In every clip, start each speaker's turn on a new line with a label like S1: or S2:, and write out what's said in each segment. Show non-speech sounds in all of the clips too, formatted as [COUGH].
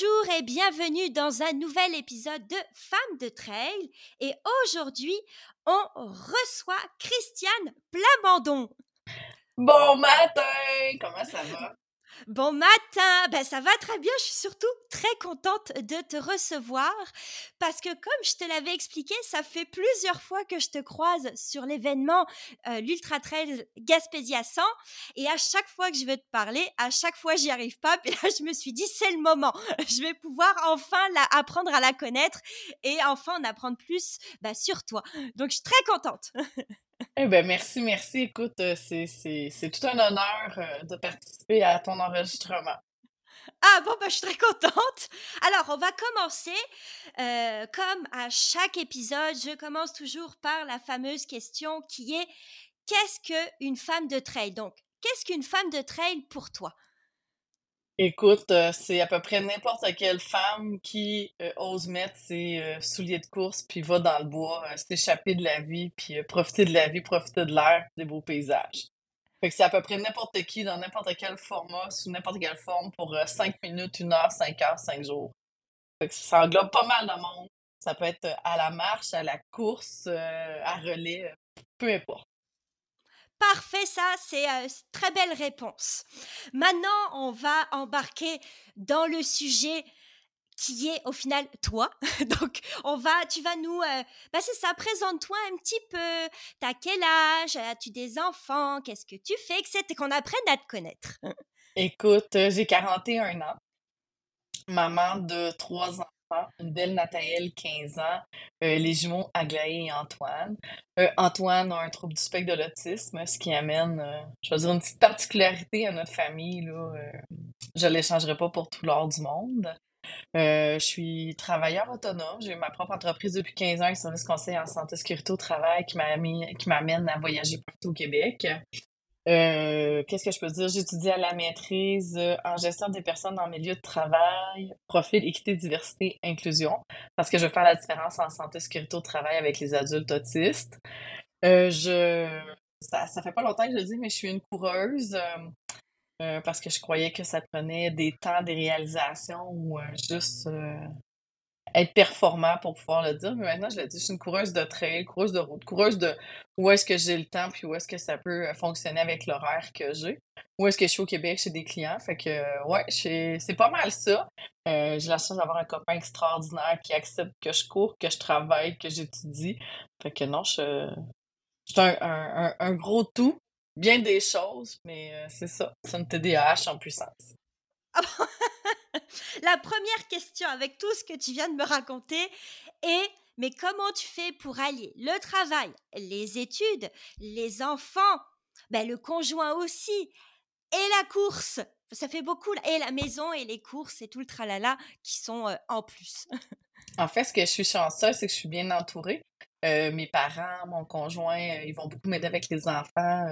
S1: Bonjour et bienvenue dans un nouvel épisode de Femmes de Trail. Et aujourd'hui, on reçoit Christiane Plamandon.
S2: Bon matin, comment ça va?
S1: Bon matin, ben ça va très bien, je suis surtout très contente de te recevoir parce que comme je te l'avais expliqué, ça fait plusieurs fois que je te croise sur l'événement euh, l'Ultra Trail Gaspésia 100 et à chaque fois que je veux te parler, à chaque fois j'y arrive pas, [LAUGHS] puis là je me suis dit c'est le moment, [LAUGHS] je vais pouvoir enfin la, apprendre à la connaître et enfin en apprendre plus bah, sur toi. Donc je suis très contente. [LAUGHS]
S2: Eh ben merci, merci. Écoute, euh, c'est tout un honneur euh, de participer à ton enregistrement.
S1: Ah bon, bah, je suis très contente. Alors, on va commencer. Euh, comme à chaque épisode, je commence toujours par la fameuse question qui est qu'est-ce qu'une femme de trail? Donc, qu'est-ce qu'une femme de trail pour toi?
S2: Écoute, euh, c'est à peu près n'importe quelle femme qui euh, ose mettre ses euh, souliers de course puis va dans le bois, s'échapper de la vie, puis profiter de la vie, profiter de l'air, des beaux paysages. Fait que c'est à peu près n'importe qui, dans n'importe quel format, sous n'importe quelle forme, pour 5 minutes, 1 heure, 5 heures, 5 jours. Fait que ça englobe pas mal de monde. Ça peut être à la marche, à la course, à relais, peu importe.
S1: Parfait, ça, c'est une euh, très belle réponse. Maintenant, on va embarquer dans le sujet qui est au final toi. [LAUGHS] Donc, on va, tu vas nous, euh, bah c'est ça, présente-toi un petit peu. T'as quel âge? As-tu des enfants? Qu'est-ce que tu fais? Etc. Qu'on apprenne à te connaître. [LAUGHS]
S2: Écoute, euh, j'ai 41 ans, maman de trois ans une belle Nathalie, 15 ans, euh, les jumeaux Aglaé et Antoine. Euh, Antoine a un trouble du spectre de l'autisme, ce qui amène, euh, je veux dire, une petite particularité à notre famille. Là, je ne l'échangerai pas pour tout l'or du monde. je suis travailleur autonome. J'ai ma propre entreprise depuis 15 ans, un service conseil en santé sécurité au travail qui m'amène à voyager partout au Québec. Euh, qu'est-ce que je peux dire? J'étudie à la maîtrise euh, en gestion des personnes en milieu de travail, profil, équité, diversité, inclusion, parce que je veux faire la différence en santé, sécurité au travail avec les adultes autistes. Euh, je, ça, ça fait pas longtemps que je le dis, mais je suis une coureuse parce que je croyais que ça prenait des temps, des réalisations ou juste être performant pour pouvoir le dire. Mais maintenant, je le dis, je suis une coureuse de trail, coureuse de route, coureuse de où est-ce que j'ai le temps, puis où est-ce que ça peut euh, fonctionner avec l'horaire que j'ai. Où est-ce que je suis au Québec chez des clients. Fait que, euh, ouais, c'est pas mal ça. Euh, j'ai la chance d'avoir un copain extraordinaire qui accepte que je cours, que je travaille, que j'étudie. Fait que non, je, suis un, un, gros tout. Bien des choses, mais c'est ça. C'est une TDAH en puissance.
S1: Ah [LAUGHS] la première question avec tout ce que tu viens de me raconter est mais comment tu fais pour allier le travail, les études, les enfants, ben le conjoint aussi, et la course? Ça fait beaucoup, et la maison, et les courses, et tout le tralala qui sont euh, en plus.
S2: en fait, ce que je suis chanceuse, c'est que je suis bien entourée. Euh, mes parents, mon conjoint, euh, ils vont beaucoup m'aider avec les enfants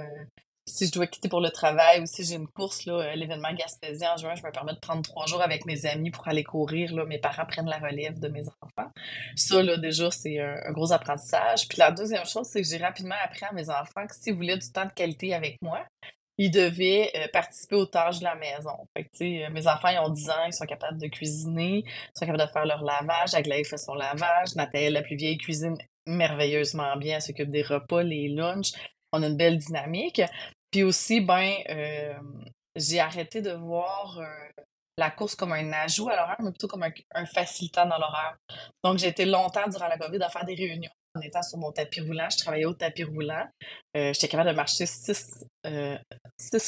S2: si je dois quitter pour le travail ou si j'ai une course, euh, l'événement Gaspésien en juin, je me permets de prendre trois jours avec mes amis pour aller courir. Là, mes parents prennent la relève de mes enfants. Ça, là, déjà, c'est un, gros apprentissage. Puis la deuxième chose, c'est que j'ai rapidement appris à mes enfants que s'ils voulaient du temps de qualité avec moi, ils devaient euh, participer aux tâches de la maison. Fait que, euh, mes enfants, ils ont 10 ans, ils sont capables de cuisiner, ils sont capables de faire leur lavage. Aglaé fait son lavage. Nathalie, la plus vieille, cuisine merveilleusement bien. Elle s'occupe des repas, les lunchs. On a une belle dynamique. Puis aussi, ben, euh, j'ai arrêté de voir euh, la course comme un ajout à l'horaire, mais plutôt comme un, facilitant dans l'horaire. Donc, j'ai été longtemps durant la COVID à faire des réunions en étant sur mon tapis roulant. Je travaillais au tapis roulant. Euh, j'étais capable de marcher 6,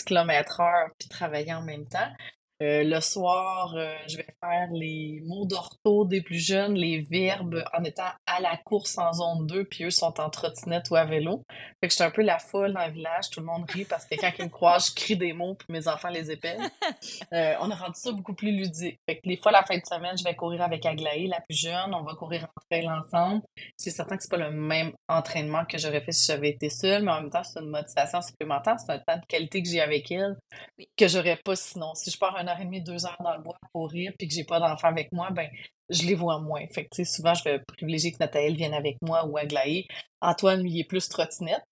S2: km heure puis travailler en même temps. Euh, le soir, euh, je vais faire les mots d'ortho des plus jeunes, les verbes en étant à la course en zone 2, puis eux sont en trottinette ou à vélo. Fait que j'étais un peu la folle dans le village, tout le monde rit parce que quand ils me croisent, je crie des mots, puis mes enfants les épellent. [LAUGHS] Euh, on a rendu ça beaucoup plus ludique. Fait que les fois, la fin de semaine, je vais courir avec Aglaé, la plus jeune, on va courir en trail ensemble. C'est certain que c'est pas le même entraînement que j'aurais fait si j'avais été seule, mais en même temps, c'est une motivation supplémentaire, c'est un temps de qualité que j'ai avec elle, que j'aurais pas sinon. Si je pars un heure et demie, deux heures dans le bois pour courir, puis que j'ai pas d'enfant avec moi, ben je les vois moins. Fait que, souvent, je vais privilégier que Nathalie vienne avec moi ou Aglaé. Antoine, lui, il est plus trottinette.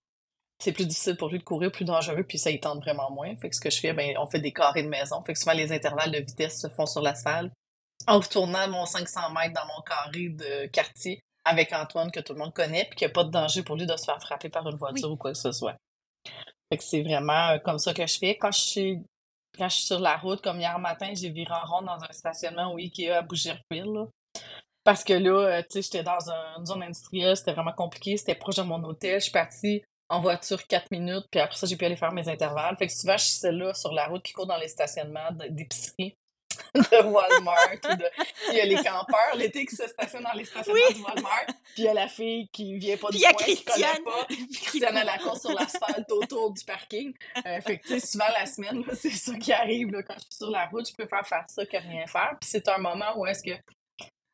S2: C'est plus difficile pour lui de courir, plus dangereux, puis ça, il tente vraiment moins. Fait que ce que je fais, ben, on fait des carrés de maison. Fait que souvent, les intervalles de vitesse se font sur l'asphalte. En retournant mon 500 mètres dans mon carré de quartier avec Antoine, que tout le monde connaît, puis qu'il n'y a pas de danger pour lui de se faire frapper par une voiture ou quoi que ce soit. Fait que c'est vraiment euh, comme ça que je fais. Quand je suis quand je suis sur la route, comme hier matin, j'ai viré en rond dans un stationnement au Ikea à Bougerville. Parce que là, euh, tu sais, j'étais dans une zone industrielle, c'était vraiment compliqué, c'était proche de mon hôtel. Je suis partie en voiture 4 minutes, puis après ça, j'ai pu aller faire mes intervalles. Fait que souvent, je suis celle-là sur la route qui court dans les stationnements d'épicerie [LAUGHS] de Walmart ou de. il y a les campeurs l'été qui se stationnent dans les stationnements de Walmart. Puis il y a la fille qui vient pas du coin, qui connaît pas. [LAUGHS] Puis Christiane, elle la course sur l'asphalte autour du parking. Euh, fait que, tu sais, souvent la semaine, [LAUGHS] c'est ça qui arrive. Là, quand je suis sur la route, je préfère faire ça que rien faire. Puis c'est un moment où est-ce que,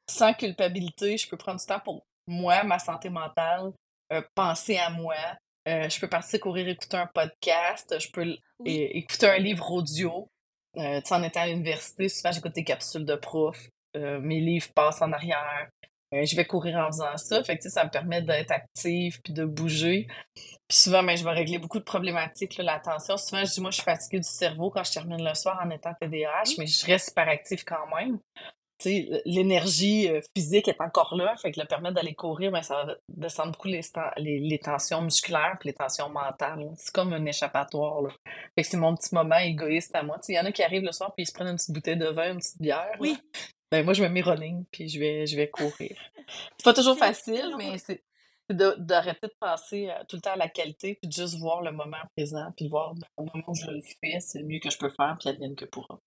S2: sans culpabilité, je peux prendre du temps pour moi, ma santé mentale, euh, penser à moi. Euh, je peux partir courir écouter un podcast, je peux écouter un livre audio, euh, en étant à l'université, souvent j'écoute des capsules de prof. Euh, mes livres passent en arrière. Euh, je vais courir en faisant ça. Fait que, ça me permet d'être active puis de bouger. Puis souvent, ben, je vais régler beaucoup de problématiques, l'attention. Souvent, je dis, moi, je suis fatiguée du cerveau quand je termine le soir en étant TDAH, mais je reste super active quand même l'énergie euh, physique est encore là, fait que le permettre d'aller courir, ben, ça va descendre beaucoup les, les, tensions musculaires et les tensions mentales. C'est comme un échappatoire. Là. Fait que c'est mon petit moment égoïste à moi. Il y en a qui arrivent le soir puis ils se prennent une petite bouteille de vin, une petite bière. Oui. Ben, moi, je me mets running puis je vais, je vais courir. C'est pas toujours facile, mais c'est d'arrêter de penser euh, tout le temps à la qualité puis de juste voir le moment présent puis voir ben, au moment où je le fais, c'est le mieux que je peux faire puis advienne que pourra.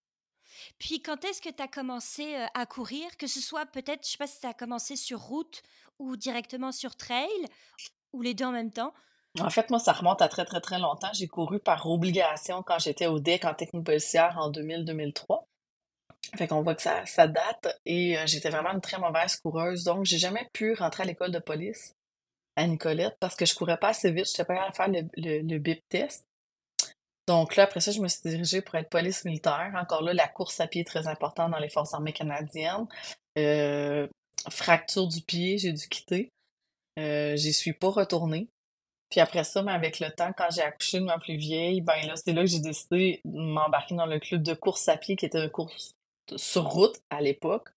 S1: Puis quand est-ce que tu as commencé à courir? Que ce soit peut-être, je sais pas si tu as commencé sur route ou directement sur trail, ou les deux en même temps?
S2: En fait, moi, ça remonte à très, très, très longtemps. J'ai couru par obligation quand j'étais au DEC en technique policière en 2000-2003. Fait qu'on voit que ça, date et j'étais vraiment une très mauvaise coureuse. Donc, j'ai jamais pu rentrer à l'école de police à Nicolette parce que je courais pas assez vite. Je n'étais pas de faire le, le BIP test. Donc là, après ça, je me suis dirigée pour être police militaire. Encore là, la course à pied est très importante dans les forces armées canadiennes. Euh, fracture du pied, j'ai dû quitter. Euh, j'y suis pas retournée. Puis après ça, mais avec le temps, quand j'ai accouché de ma plus vieille, ben là, c'est là que j'ai décidé de m'embarquer dans le club de course à pied qui était une course sur route à l'époque,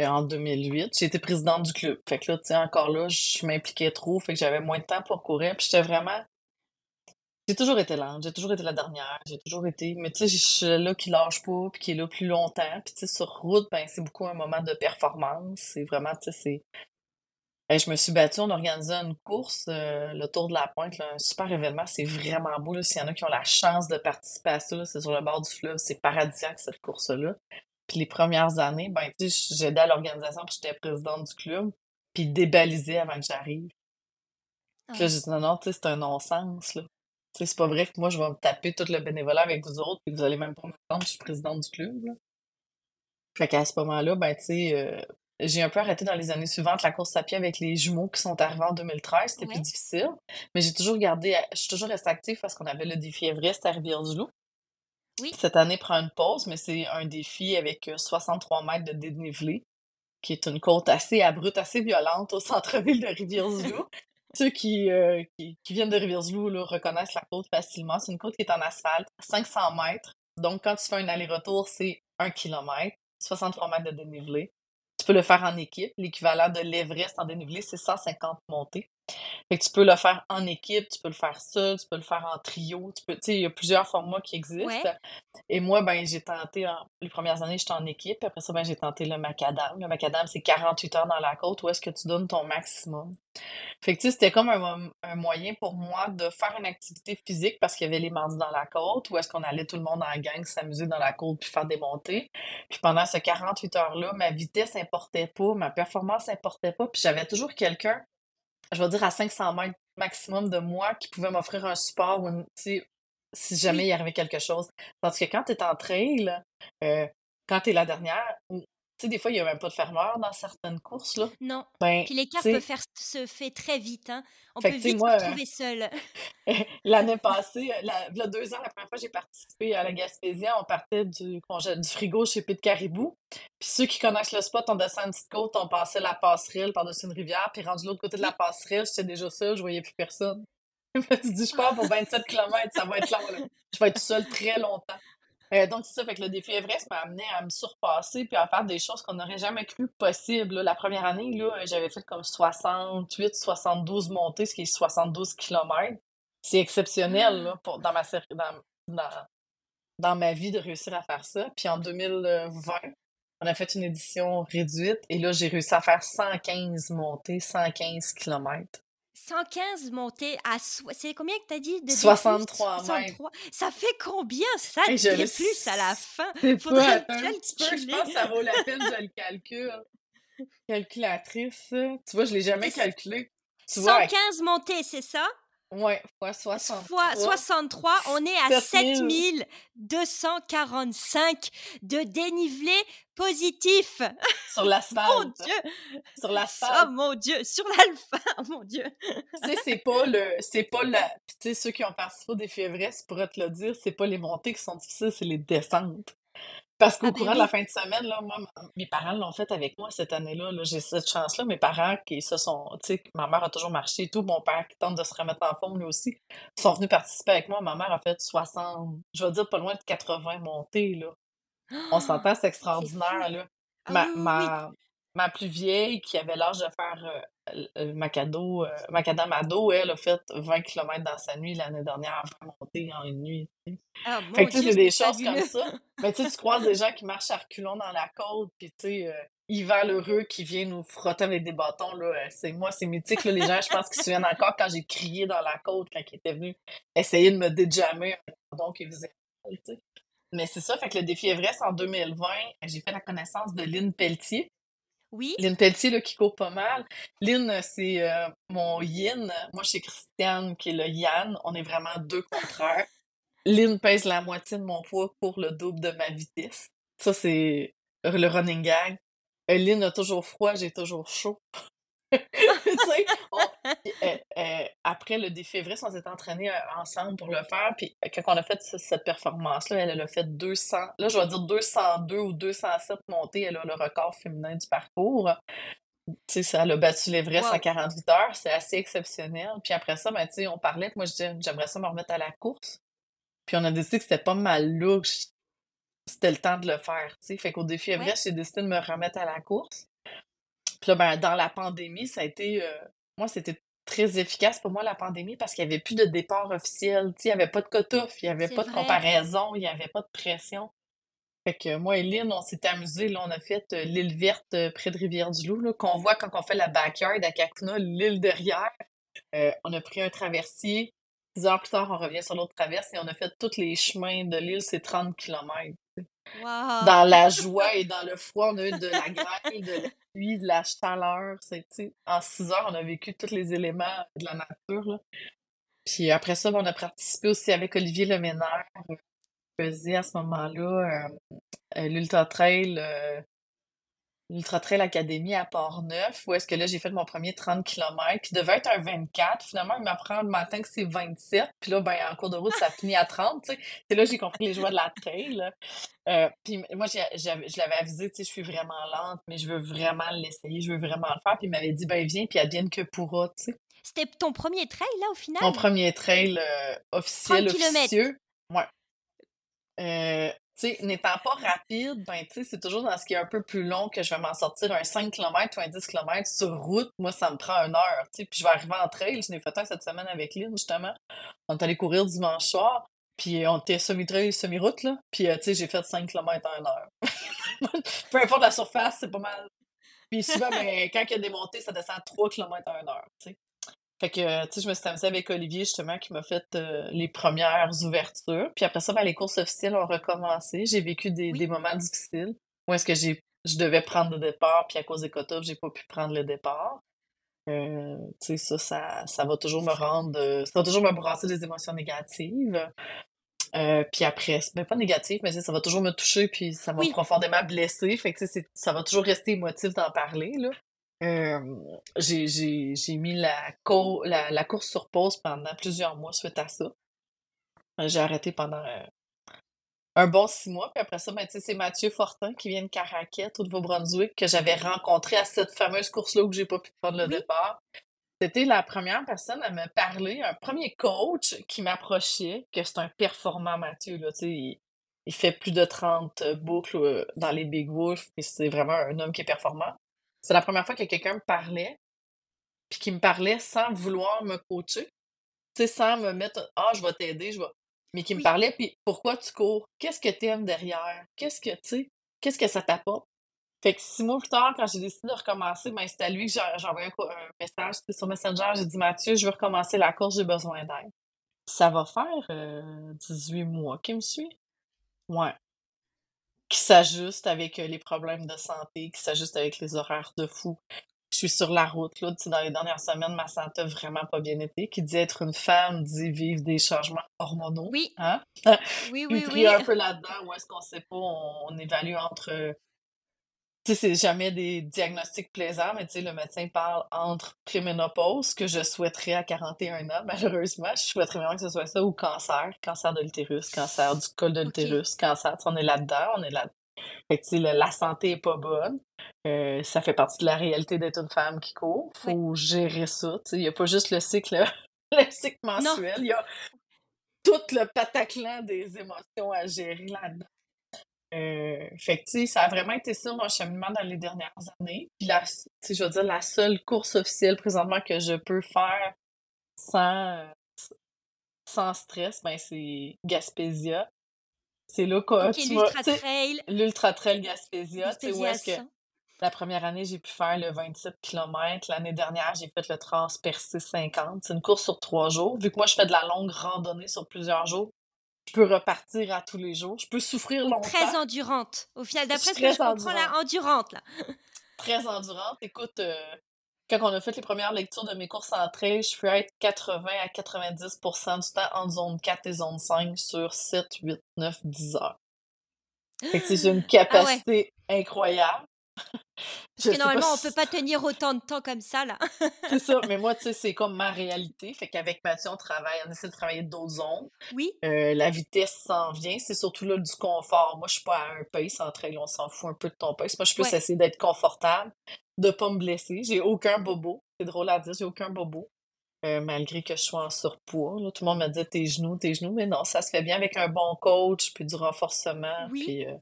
S2: euh, en 2008. J'ai été présidente du club. Fait que là, tu sais, encore là, je m'impliquais trop, fait que j'avais moins de temps pour courir. Puis j'étais vraiment j'ai toujours été lente, j'ai toujours été la dernière, j'ai toujours été. Mais tu sais, je suis là qui lâche pas, puis qui est là plus longtemps. Puis tu sais, sur route, ben c'est beaucoup un moment de performance. C'est vraiment, tu sais, c'est. Ben, je me suis battue, on organisait une course, euh, le Tour de la Pointe, un super événement, c'est vraiment beau. S'il y en a qui ont la chance de participer à ça, c'est sur le bord du fleuve, c'est paradisiaque cette course-là. Puis les premières années, ben, tu sais, j'aidais à l'organisation, puis j'étais présidente du club, puis débalisée avant que j'arrive. Puis là, j'ai dit non, non, tu sais, c'est un non-sens, là c'est pas vrai que moi, je vais me taper tout le bénévolat avec vous autres et que vous allez même pas m'entendre, je suis présidente du club. Là. Fait qu'à ce moment-là, ben, tu sais, euh, j'ai un peu arrêté dans les années suivantes la course à pied avec les jumeaux qui sont arrivés en 2013. C'était plus difficile. Mais j'ai toujours gardé, je suis toujours restée active parce qu'on avait le défi Everest à Rivière-du-Loup. Oui. Cette année prend une pause, mais c'est un défi avec 63 euh, mètres de dénivelé, qui est une côte assez abrupte, assez violente au centre-ville de Rivière-du-Loup. Ceux euh, qui, viennent de Rivière-du-Loup reconnaissent la côte facilement. C'est une côte qui est en asphalte, 500 mètres. Donc, quand tu fais un aller-retour, c'est 1 km, 63 mètres de dénivelé. Tu peux le faire en équipe. L'équivalent de l'Everest en dénivelé, c'est 150 montées. Fait que tu peux le faire en équipe, tu peux le faire seul, tu peux le faire en trio, tu peux tu sais, il y a plusieurs formats qui
S1: Ouais.
S2: existent et moi, ben, j'ai tenté en les premières années, j'étais en équipe, après ça, ben, j'ai tenté le macadam. Le macadam, c'est 48 heures dans la côte où est-ce que tu donnes ton maximum. Fait que, tu sais, c'était comme un un moyen pour moi de faire une activité physique parce qu'il y avait les mardis dans la côte où est-ce qu'on allait tout le monde en gang s'amuser dans la côte puis faire des montées. Puis pendant ces 48 heures-là, ma vitesse importait pas, ma performance importait pas, puis j'avais toujours quelqu'un je vais dire à 500 mètres maximum de moi qui pouvait m'offrir un support ou une, si jamais il
S1: Oui.
S2: arrivait quelque chose. Tandis que quand tu es en trail, euh, quand tu es la dernière, tu sais, des fois, il n'y a même pas de fermeur dans certaines courses, là.
S1: Non.
S2: Ben,
S1: Puis l'écart peut faire se fait très vite, hein. On
S2: fait
S1: peut vite se
S2: moi,
S1: retrouver seul. [LAUGHS]
S2: l'année passée, euh, la, v'là deux ans, la première fois que j'ai participé à la Gaspésie, on partait du, du frigo chez Pete Caribou. Puis ceux qui connaissent le spot, on descend une petite côte, on passait la passerelle par-dessus une rivière, puis rendu de l'autre côté de la passerelle, j'étais déjà seule, je voyais plus personne. [LAUGHS] Je me suis dit, je pars pour [LAUGHS] 27 km, ça va être long, là. Je vais être seule très longtemps. Euh, donc, c'est ça, fait le défi Everest m'a amené à me surpasser puis à faire des choses qu'on n'aurait jamais cru possible. là. La première année, là, j'avais fait comme 68, 72 montées, ce qui est 72 km. C'est exceptionnel dans, ma, dans, dans, dans ma vie de réussir à faire ça. Puis en 2020, on a fait une édition réduite et là, j'ai réussi à faire 115 montées, 115 km.
S1: 115 montées à soi c'est combien que tu as dit de D+?
S2: 63 mètres.
S1: 63. Ça fait combien? Ça
S2: Hey, je le
S1: D+ à la fin?
S2: pas,
S1: Faudrait
S2: petit peu, je
S1: calculer.
S2: pense que ça vaut la peine, je le calcule. Calculatrice, ça. tu vois, je l'ai jamais calculé. Tu vois, avec-
S1: 115 montées, c'est ça?
S2: Ouais, fois 63.
S1: Fois 63, on est à
S2: 7000.
S1: 7245 de dénivelé positif.
S2: sur [LAUGHS]
S1: Mon
S2: l'asphalte.
S1: Dieu!
S2: Sur
S1: Oh
S2: l'asphalte.
S1: mon Dieu! Sur l'alpha! Oh [LAUGHS] mon Dieu!
S2: Tu sais, c'est pas le. C'est pas la. Tu sais, ceux qui ont participé au défi Everest pourraient te le dire, c'est pas les montées qui sont difficiles, c'est les descentes. Parce qu'au
S1: Ah
S2: courant de la fin de semaine, là, moi, ma- mes parents l'ont fait avec moi cette année-là. là. J'ai cette chance-là. Mes parents qui se sont. Tu sais, ma mère a toujours marché et tout. Mon père qui tente de se remettre en forme lui aussi, sont venus participer avec moi. Ma mère a fait 60, je vais dire pas loin de 80 montées, là. On s'entend, c'est extraordinaire, là.
S1: Ah
S2: Ma,
S1: oui, oui, oui.
S2: Ma, plus vieille, qui avait l'âge de faire euh, Macado, euh, Macadam ado, elle a fait 20 km dans sa nuit l'année dernière, à monter en une nuit. tu sais.
S1: Ah
S2: Fait que tu sais, c'est des choses comme ça. [LAUGHS] Mais tu sais, tu croises des gens qui marchent à reculons dans la côte, puis tu sais, euh, Yvan Lheureux qui vient nous frotter avec des bâtons, là, euh, c'est moi, c'est mythique, là, les gens, je pense qu'ils se souviennent encore quand j'ai crié dans la côte quand il était venu essayer de me déjammer un bâton qui faisait mal, tu sais. Mais c'est ça, fait que le défi Everest en 2020, j'ai fait la connaissance de Lynn Pelletier.
S1: Oui?
S2: Lynn Pelletier, qui court pas mal. Lynn, euh, c'est euh, mon yin. Moi, suis Christiane, qui est le yang. On est vraiment deux contraires. Lynn pèse la moitié de mon poids pour le double de ma vitesse. Ça, c'est le running gag. Euh, Lynn a toujours froid, j'ai toujours chaud. [LAUGHS] on- euh, euh, après le défi Everest, on s'est entraînés euh, ensemble pour le faire. Puis quand on a fait ce- cette performance-là, elle, elle a fait 200, là je vais dire 202 ou 207 montées. Elle a le record féminin du parcours. Tu sais, ça, elle a battu l'Everest en
S1: Wow!
S2: 48 heures. C'est assez exceptionnel. Puis après ça, ben, tu sais, on parlait. Moi, je disais, j'aimerais ça me remettre à la course. Puis on a décidé que c'était pas mal je- c'était le temps de le faire. tu sais. Fait qu'au défi
S1: Ouais.
S2: Everest, j'ai décidé de me remettre à la course. Puis là, ben, dans la pandémie, ça a été. euh, moi, c'était très efficace pour moi, la pandémie, parce qu'il n'y avait plus de départ officiel. Il n'y avait pas de cutoff, il n'y avait pas de comparaison, il n'y avait pas de pression. Fait que moi et Lynn, on s'est amusés. Là, on a fait euh, l'île verte euh, près de Rivière-du-Loup, qu'on voit quand on fait la backyard à Kakuna, l'île derrière. Euh, on a pris un traversier. Dix heures plus tard, on revient sur l'autre traverse et on a fait tous les chemins de l'île, c'est 30 km.
S1: Wow!
S2: Dans la joie et dans le froid, on a eu de la grêle, de la pluie, de la chaleur. En six heures, on a vécu tous les éléments de la nature. là. Puis après ça, ben, on a participé aussi avec Olivier Leménaire. On faisait à ce moment-là euh, euh, l'Ultra Trail, euh, l'Ultra Trail Academy à Port-Neuf, où est-ce que là, j'ai fait mon premier 30 km, qui devait être un 24. Finalement, il m'apprend le matin que c'est 27. Puis là, ben, en cours de route, ça finit à 30. tu sais. C'est là que j'ai compris les joies de la trail. Euh, puis moi, j'ai- j'avais- je l'avais avisé, tu sais, je suis vraiment lente, mais je veux vraiment l'essayer, je veux vraiment le faire. Puis il m'avait dit, ben viens, puis advienne que pourra, tu sais.
S1: C'était ton premier trail, là, au
S2: Mon
S1: final?
S2: premier trail euh,
S1: 30
S2: officiel,
S1: kilomètres.
S2: officieux. Ouais. Euh, n'étant pas rapide, ben, tu sais, c'est toujours dans ce qui est un peu plus long que je vais m'en sortir. Un 5 km ou un 10 km sur route, moi, ça me prend une heure, tu sais. Puis je vais arriver en trail. Je n'ai fait un cette semaine avec Lynn, justement. On est allé courir dimanche soir. Puis on était semi-trail, semi-route, là. Puis, tu sais, j'ai fait 5 km en une heure. [LAUGHS] Peu importe la surface, c'est pas mal. Puis souvent, ben, quand il y a des montées, ça descend à 3 km en une heure, tu sais. Fait que, tu sais, je me suis amusée avec Olivier, justement, qui m'a fait euh, les premières ouvertures. Puis après ça, ben, les courses officielles ont recommencé. J'ai vécu des, des moments difficiles où est-ce que j'ai, je devais prendre le départ, puis à cause des quotas, j'ai pas pu prendre le départ. Euh, tu sais, ça, ça, ça va toujours me rendre, euh, ça va toujours me brasser des émotions négatives. puis après, ben pas négatives, mais ça va toujours me toucher, puis ça m'a profondément blessé. Fait que ça va toujours rester émotif d'en parler, là j'ai mis la, la, course sur pause pendant plusieurs mois suite à ça. J'ai arrêté pendant un bon six mois. Puis après ça, ben, c'est Mathieu Fortin qui vient de Caraquette, au Nouveau-Brunswick, que j'avais rencontré à cette fameuse course-là où j'ai pas pu prendre le départ. C'était la première personne à me parler, un premier coach qui m'approchait, que c'est un performant Mathieu. Là, il, il fait plus de 30 boucles dans les Big Wolf, et c'est vraiment un homme qui est performant. C'est la première fois que quelqu'un me parlait, puis qui me parlait sans vouloir me coacher. Tu sais, sans me mettre Ah, je vais t'aider, je vais. Mais qui me parlait, puis pourquoi tu cours? Qu'est-ce que tu aimes derrière? Qu'est-ce que, tu sais, qu'est-ce que ça t'apporte? Fait que six mois plus tard, quand j'ai décidé de recommencer, ben, c'est à lui que j'ai envoyé un, message sur Messenger. J'ai dit Mathieu, je veux recommencer la course, j'ai besoin d'aide. Ça va faire 18 euh, mois qu'il me suit. Ouais qui s'ajuste avec les problèmes de santé, qui s'ajuste avec les horaires de fou. Je suis sur la route, là, dans les dernières semaines, ma santé n'a vraiment pas bien été. Qui dit être une femme, dit vivre des changements hormonaux.
S1: Oui.
S2: Hein?
S1: Oui, [LAUGHS] oui,
S2: oui. un peu [LAUGHS] là-dedans, où est-ce qu'on sait pas, on, évalue entre tu sais, c'est jamais des diagnostics plaisants, mais tu sais, le médecin parle entre préménopause, que je souhaiterais à 41 ans, malheureusement. Je souhaiterais vraiment que ce soit ça, ou cancer, cancer de l'utérus, cancer du col de l'utérus, cancer. on est là-dedans, on est là Fait que, tu la santé est pas bonne. Euh, ça fait partie de la réalité d'être une femme qui court. Faut gérer ça. Tu sais, il n'y a pas juste le cycle, [LAUGHS] le cycle mensuel. Il y a tout le pataclan des émotions à gérer là-dedans. Euh, fait que, ça a vraiment été ça, mon cheminement dans les dernières années. Puis, la, je veux dire, la seule course officielle présentement que je peux faire sans, sans stress, ben, c'est Gaspésia. C'est là que
S1: tu l'Ultra Trail.
S2: L'Ultra Trail Gaspésia. Tu sais, où est-ce que la première année, j'ai pu faire le 27 km. L'année dernière, j'ai fait le Transpercé 50. C'est une course sur trois jours. Vu que moi, je fais de la longue randonnée sur plusieurs jours, je peux repartir à tous les jours. Je peux souffrir longtemps.
S1: Très endurante. Au final, d'après ce que je comprends, là, endurante, là. [LAUGHS]
S2: très endurante. Écoute, euh, quand on a fait les premières lectures de mes courses en trail, je peux être 80 à 90% du temps en zone 4 et zone 5 sur 7, 8, 9, 10 heures. c'est une ah capacité incroyable.
S1: Parce que normalement, on peut pas tenir autant de temps comme ça, là.
S2: c'est ça, [LAUGHS] mais moi, tu sais, c'est comme ma réalité. Fait qu'avec Mathieu, on travaille, on essaie de travailler d'autres zones.
S1: Oui.
S2: Euh, la vitesse s'en vient, c'est surtout là du confort. Moi, je suis pas à un pace en trail, on s'en fout un peu de ton pace. Moi, je peux essayer d'être confortable, de pas me blesser. J'ai aucun bobo. C'est drôle à dire, j'ai aucun bobo. Euh, malgré que je sois en surpoids. Tout le monde me dit tes genoux, tes genoux, mais non, ça se fait bien avec un bon coach, puis du renforcement, puis euh,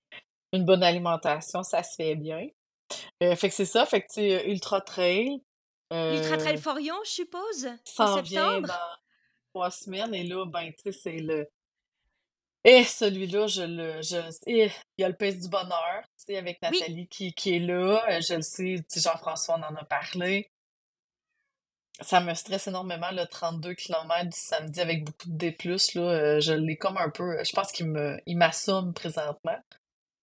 S2: une bonne alimentation, ça se fait bien. Euh, fait que c'est ça, fait que tu Ultra Trail.
S1: Ultra Trail euh, Forion, je suppose,
S2: en vient dans trois semaines, et là, ben, tu sais, c'est le... Et celui-là, je le... Je, il y a le pays du bonheur, tu sais, avec Nathalie qui, qui est là, euh, je le sais, tu sais, Jean-François en a parlé. Ça me stresse énormément, le 32 km du samedi avec beaucoup de D+, là, je l'ai comme un peu... Je pense qu'il me, il m'assume présentement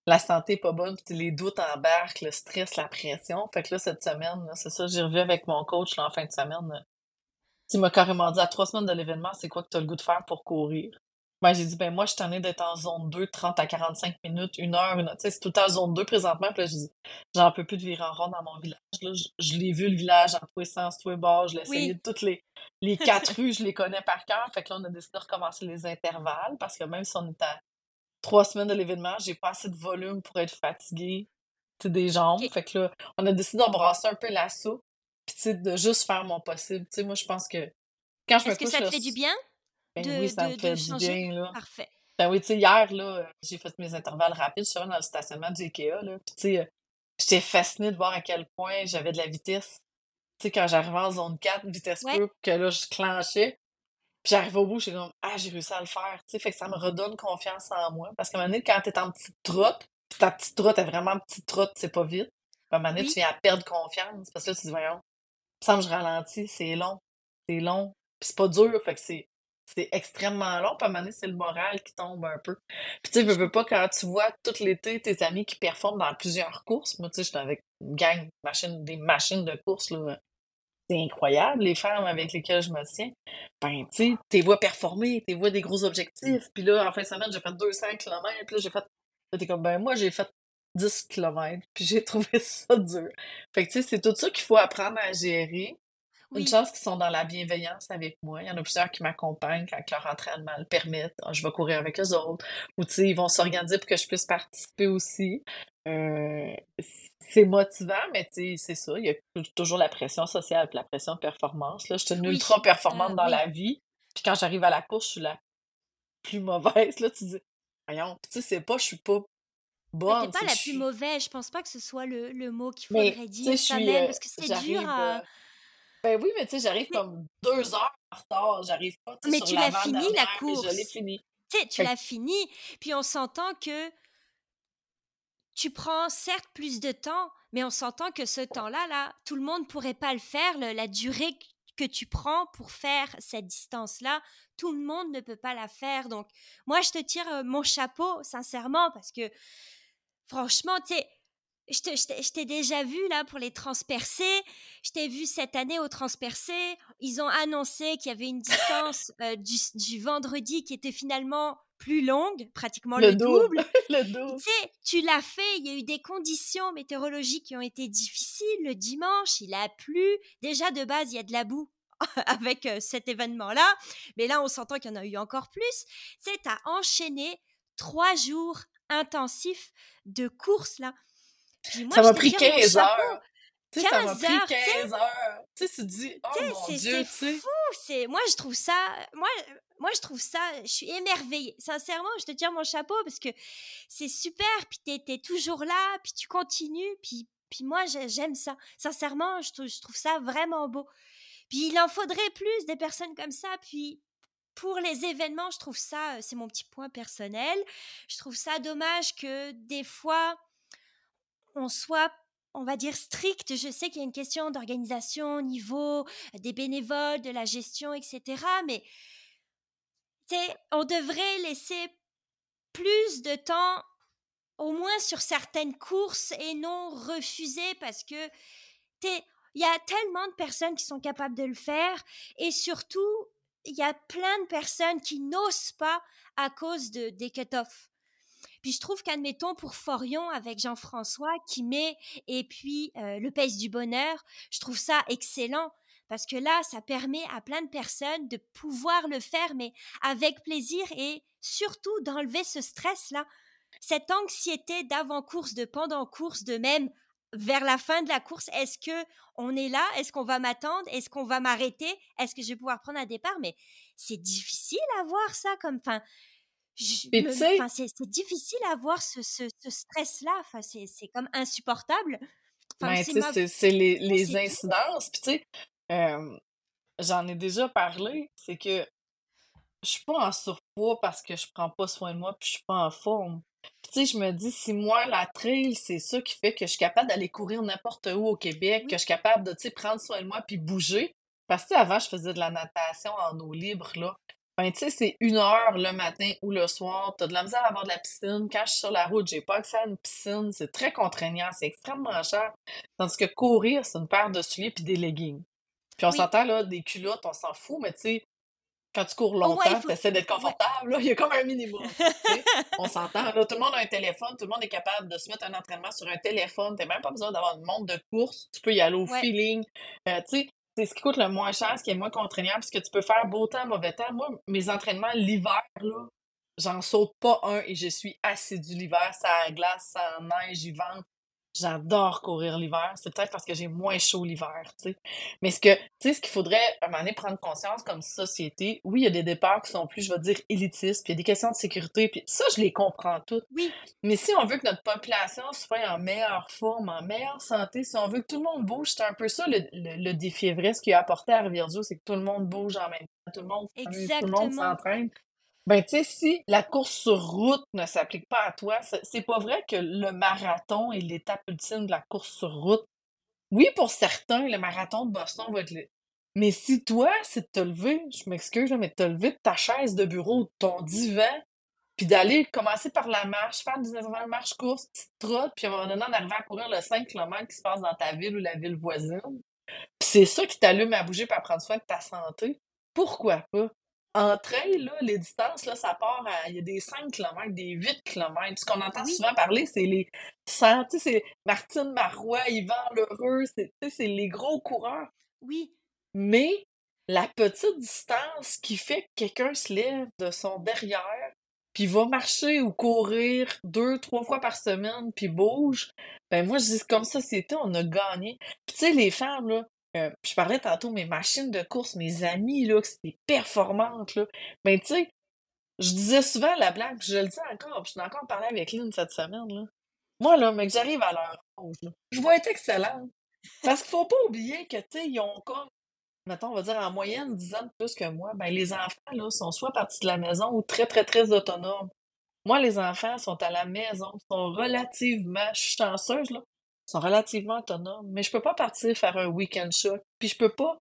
S2: la santé est pas bonne, puis les doutes embarquent, le stress, la pression. Fait que là, cette semaine, c'est ça, j'ai revu avec mon coach en fin de semaine. Il m'a carrément dit à trois semaines de l'événement, c'est quoi que tu as le goût de faire pour courir? Ben, j'ai dit, ben moi, je suis tannée d'être en zone 2, 30 à 45 minutes, une heure, une heure. Tu sais, c'est tout en zone 2 présentement. Puis là, j'ai dit, j'en peux plus de virer en rond dans mon village. Là, je, l'ai vu, le village, en tous les sens, tous les bords. Je l'ai essayé de toutes les, les quatre [LAUGHS] rues, je les connais par cœur. Fait que là, on a décidé de recommencer les intervalles parce que même si on est à trois semaines de l'événement, j'ai pas assez de volume pour être fatiguée des jambes. Fait que là, on a décidé d'embrasser un peu la soupe, puis de juste faire mon possible. moi, je pense que quand je me
S1: Est-ce que ça te fait du bien?
S2: Ben oui, ça me fait du bien. Là.
S1: Parfait.
S2: Ben oui, tu sais, hier, là, j'ai fait mes intervalles rapides, je suis dans le stationnement du IKEA, là, puis tu sais, euh, j'étais fascinée de voir à quel point j'avais de la vitesse. Tu sais, quand j'arrivais en zone 4, vitesse
S1: Ouais.
S2: que là, je clenchais, puis j'arrivais au bout, j'étais comme: «Ah, j'ai réussi à le faire», tu sais, fait que ça me redonne confiance en moi. Parce qu'à un moment donné, quand tu es en petite trotte, puis ta petite trotte est vraiment petite trotte, c'est pas vite, à un moment donné, tu viens à perdre confiance parce que là, tu te dis: «Voyons, il me je ralentis, c'est long, c'est long, puis c'est pas dur», fait que c'est c'est extrêmement long, puis à un moment donné, c'est le moral qui tombe un peu. Puis tu sais, veux,
S1: Je
S2: veux pas, quand tu vois tout l'été tes amis qui performent dans plusieurs courses, moi, tu sais, j'étais avec une gang, machine des machines de course, là, c'est incroyable, les femmes avec lesquelles je me tiens. Ben, tu sais, tu les vois performer, tu les vois des gros objectifs, puis là, en fin de semaine, j'ai fait 200 kilomètres, puis là, j'ai fait là, tu comme: «Ben, moi, j'ai fait 10 kilomètres, puis j'ai [LAUGHS] trouvé ça dur». Fait que tu sais, c'est tout ça qu'il faut apprendre à gérer. Une chance qu'ils sont dans la bienveillance avec moi. Il y en a plusieurs qui m'accompagnent quand leur entraînement le permettent. Ah, je vais courir avec eux autres ou tu sais, ils vont s'organiser pour que je puisse participer aussi. Heu, c c'est motivant, mais tu sais, c'est ça, il y a tou toujours la pression sociale la pression de performance, là. Je suis une
S1: Oui,
S2: ultra performante dans
S1: oui.
S2: la vie, puis quand j'arrive à la course, je suis la plus mauvaise, là, tu dis: «Voyons», tu sais, c'est pas je suis pas bonne,
S1: pas
S2: c'est je
S1: la plus mauvaise, je pense pas que ce soit le le mot qu'il faudrait dire quand
S2: suis,
S1: même,
S2: heu,
S1: parce que c'est dur à
S2: ben oui, mais tu sais, j'arrive comme 2 heures en retard, j'arrive pas,
S1: mais
S2: sur
S1: tu l'as fini la
S2: puis je l'ai
S1: course.
S2: fini.
S1: Tu sais, tu l'as fini, puis on s'entend que tu prends certes plus de temps, mais on s'entend que ce temps-là, là, tout le monde pourrait pas le faire, le la durée que tu prends pour faire cette distance-là, tout le monde ne peut pas la faire, donc moi, je te tire, heu, mon chapeau sincèrement parce que franchement, tu sais, je te je t'ai déjà vu là pour les transpercés, je t'ai vu cette année aux transpercés, ils ont annoncé qu'il y avait une distance, heu, [LAUGHS] du du vendredi qui était finalement plus longue, pratiquement
S2: le
S1: le
S2: double,
S1: double. [LAUGHS]
S2: le double.
S1: tu sais, tu l'as fait, il y a eu des conditions météorologiques qui ont été difficiles. Le dimanche, il a plu. Déjà, de base, il y a de la boue [LAUGHS] avec euh, cet événement-là. Mais là, on s'entend qu'il y en a eu encore plus. Tu as enchaîné trois jours intensifs de course, là. Puis moi,
S2: Ça m'a pris
S1: tire mon
S2: 15
S1: chapeau.
S2: heures. Tu sais, ça m'a
S1: 15
S2: pris
S1: heures, tu sais,
S2: 15 heures. Tu sais, tu dis: «Oh mon Dieu», tu sais?
S1: fou. C'est moi, je trouve ça. Moi, moi, je trouve ça. Je suis émerveillée. Sincèrement, je te tire mon chapeau parce que c'est super. Puis t'es es toujours là. Puis tu continues. Puis puis moi, j'ai- j'aime ça. Sincèrement, je trouve, je trouve ça vraiment beau. Puis il en faudrait plus des personnes comme ça. Puis pour les événements, je trouve ça, euh, c'est mon petit point personnel. Je trouve ça dommage que des fois on soit on va dire strict. Je sais qu'il y a une question d'organisation au niveau des bénévoles, de la gestion, etc. Mais on devrait laisser plus de temps, au moins sur certaines courses, et non refuser parce que il y a tellement de personnes qui sont capables de le faire, et surtout, il y a plein de personnes qui n'osent pas à cause de, des cut-offs. Puis je trouve qu'admettons pour Forion avec Jean-François qui met et puis euh, le pèse du bonheur, je trouve ça excellent parce que là, ça permet à plein de personnes de pouvoir le faire, mais avec plaisir et surtout d'enlever ce stress-là, cette anxiété d'avant-course, de pendant-course, de même vers la fin de la course, est-ce que on est là? Est-ce qu'on va m'attendre? Est-ce qu'on va m'arrêter? Est-ce que je vais pouvoir prendre un départ? Mais c'est difficile à voir ça comme, enfin, c'est difficile à voir ce ce ce stress-là, enfin, c'est comme insupportable. Enfin,
S2: ben,
S1: c'est
S2: les les incidences. Puis tu sais, hem, j'en ai déjà parlé, c'est que je suis pas en surpoids parce que je prends pas soin de moi puis je suis pas en forme. Puis tu sais, je me dis: «Si moi, la trail, c'est ça qui fait que je suis capable d'aller courir n'importe où au Québec, que je suis capable de, tu sais, prendre soin de moi puis bouger». Parce que avant, je faisais de la natation en eau libre, là. Ben, tu sais, c'est une heure le matin ou le soir. Tu as de la misère à avoir de la piscine. Quand je suis sur la route, j'ai pas accès à une piscine. C'est très contraignant, c'est extrêmement cher. Tandis que courir, c'est une paire de souliers puis des leggings. Puis on
S1: oui.
S2: s'entend, là, des culottes, on s'en fout, mais tu sais, quand tu cours longtemps,
S1: faut
S2: tu essaies d'être
S1: ouais.
S2: confortable, là, il y a comme un minimum. [LAUGHS] On s'entend, là, tout le monde a un téléphone, tout le monde est capable de se mettre un entraînement sur un téléphone. Tu même pas besoin d'avoir une montre de course, tu peux y aller au
S1: Ouais,
S2: feeling. Heu, tu sais, c'est ce qui coûte le moins cher, ce qui est moins contraignant, puisque tu peux faire beau temps, mauvais temps. Moi, mes entraînements l'hiver, là, j'en saute pas un et je suis assidue l'hiver, ça glace, ça neige, il vente. J'adore courir l'hiver. C'est peut-être parce que j'ai moins chaud l'hiver, tu sais. Mais ce que, tu sais, ce qu'il faudrait, à un moment donné, prendre conscience comme société, oui, il y a des départs qui sont plus, je vais dire, élitistes, puis il y a des questions de sécurité, puis ça, je les comprends toutes.
S1: Oui.
S2: Mais si on veut que notre population soit en meilleure forme, en meilleure santé, si on veut que tout le monde bouge, c'est un peu ça le, le, le défi vrai, ce qui a apporté à Rivière-du, c'est que tout le monde bouge en même temps, tout le monde, tout le monde s'entraîne. Ben, tu sais, si la course sur route ne s'applique pas à toi, c'est pas vrai que le marathon est l'étape ultime de la course sur route. Oui, pour certains, le marathon de Boston va être le... Mais si toi, c'est de te lever, je m'excuse, mais de te lever de ta chaise de bureau, de ton divan, puis d'aller commencer par la marche, faire des marche-course, petite trotte, puis à un moment donné, à courir le 5 km qui se passe dans ta ville ou la ville voisine, puis c'est ça qui t'allume à bouger pour prendre soin de ta santé, pourquoi pas? En trail, là, les distances, là, ça part à. Il y a des 5 km, des 8 km. Ce qu'on entend
S1: Oui,
S2: souvent parler, c'est les 100. Tu sais, c'est Martine Marois, Yvan Lheureux, c'est tu sais, c'est les gros coureurs.
S1: oui,
S2: Mais la petite distance qui fait que quelqu'un se lève de son derrière, puis va marcher ou courir deux, trois fois par semaine, puis bouge, ben moi, je dis comme société, on a gagné. Puis tu sais, les femmes, là, euh, je parlais tantôt, mes machines de course, mes amies, là, que c'était performantes, là. Ben tu sais, je disais souvent la blague, je le dis encore, puis je n'ai encore parlé avec Lynn cette semaine, là. Moi, là, que j'arrive à leur âge, là, je vais être excellente. Parce qu'il faut pas oublier que, tu sais, ils ont comme mettons, on va dire en moyenne 10 ans de plus que moi, ben les enfants, là, sont soit partis de la maison ou très, très, très autonomes. Moi, les enfants sont à la maison, sont relativement, je sont relativement autonomes, mais je peux pas partir faire un week-end shot, puis je peux pas,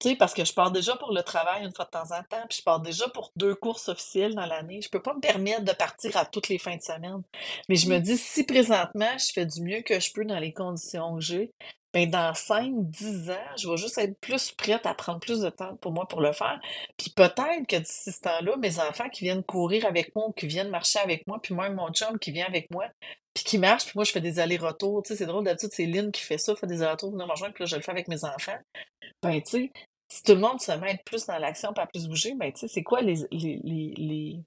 S2: tu sais, parce que je pars déjà pour le travail une fois de temps en temps, puis je pars déjà pour deux courses officielles dans l'année. Je peux pas me permettre de partir à toutes les fins de semaine. Mais je me dis, si présentement, je fais du mieux que je peux dans les conditions que j'ai, ben dans 5, 10 ans, je vais juste être plus prête à prendre plus de temps pour moi pour le faire. Puis peut-être que d'ici ce temps-là, mes enfants qui viennent courir avec moi ou qui viennent marcher avec moi, puis même mon chum qui vient avec moi, puis qui marche, puis moi je fais des allers-retours. Tu sais, c'est drôle, d'habitude, c'est Lynn qui fait ça, fait des allers-retours, venir me rejoindre, puis là, je le fais avec mes enfants. Ben, tu sais, si tout le monde se met plus dans l'action, pas plus bouger, ben, tu sais, c'est quoi les, les, les,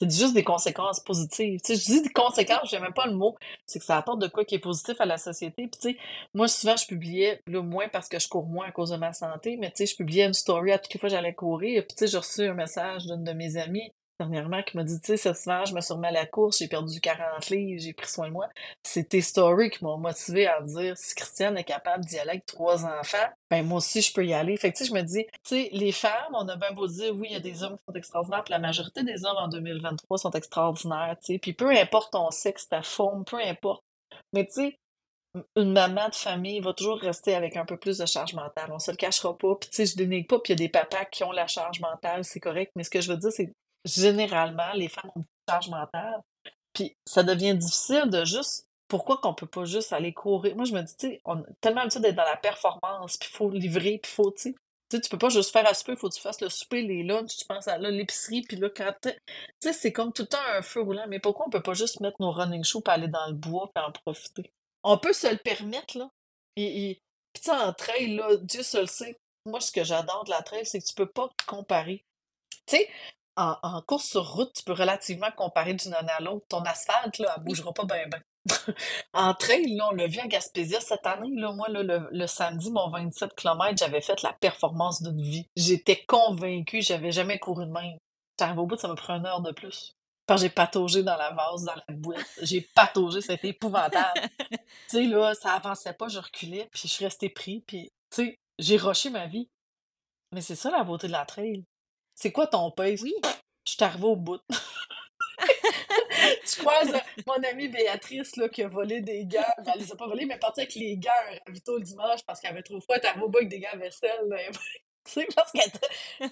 S2: C'est juste des conséquences positives. Tu sais, je dis des conséquences, j'aime même pas le mot. C'est que ça apporte de quoi qui est positif à la société. Puis, tu sais, moi, souvent, je publiais, le moins parce que je cours moins à cause de ma santé, mais tu sais, je publiais une story à toutes les fois que j'allais courir. Puis, tu sais, j'ai reçu un message d'une de mes amies dernièrement qui m'a dit, tu sais, cette semaine, je me suis remis à la course, j'ai perdu 40 livres, j'ai pris soin de moi. C'est tes stories qui m'ont motivé à dire, si Christiane est capable d'y aller avec trois enfants, ben moi aussi, je peux y aller. Fait que, tu sais, je me dis, tu sais, les femmes, on a bien beau dire, oui, il y a des hommes qui sont extraordinaires, puis la majorité des hommes en 2023 sont extraordinaires, tu sais. Puis peu importe ton sexe, ta forme, peu importe. Mais tu sais, une maman de famille va toujours rester avec un peu plus de charge mentale. On se le cachera pas. Puis tu sais, je dénigre pas, puis il y a des papas qui ont la charge mentale, c'est correct. Mais ce que je veux dire, c'est généralement, les femmes ont une charge mentale. Puis ça devient difficile de juste. Pourquoi qu'on peut pas juste aller courir? Moi, je me dis, tu sais, on a tellement l'habitude d'être dans la performance, puis il faut livrer, puis faut, tu sais. Tu tu peux pas juste faire à souper, il faut que tu fasses le souper, les lunchs, tu penses à l'épicerie, puis là, quand Tu sais, c'est comme tout le temps un feu roulant. Mais pourquoi on peut pas juste mettre nos running shoes pour aller dans le bois puis en profiter? On peut se le permettre, là. Et, et... Puis tu sais, en trail, là, Dieu se le sait. Moi, ce que j'adore de la trail, c'est que tu peux pas comparer. Tu sais, en, en course sur route, tu peux relativement comparer d'une année à l'autre. Ton asphalte, là, elle bougera pas bien, bien. [LAUGHS] En trail, là, on l'a vu à Gaspésia cette année, là, moi, là, le, le samedi, mon 27 km, j'avais fait la performance d'une vie. J'étais convaincue, j'avais jamais couru de même. J'arrive au bout, ça me prend une heure de plus. Quand j'ai pataugé dans la vase, dans la boîte, j'ai pataugé, c'était épouvantable. [LAUGHS] Tu sais, là, ça avançait pas, je reculais, puis je suis restée pris, puis, tu sais, j'ai rushé ma vie. Mais c'est ça la beauté de la trail. C'est quoi ton pace?
S1: oui.
S2: Je suis arrivée au bout. Tu croises euh, mon amie Béatrice là, qui a volé des gants. Ben, elle les a pas volés, mais elle est partie avec les gants à Vito le dimanche parce qu'elle avait trop froid. Elle au bout avec des gants à vaisselle. [LAUGHS] sais, parce que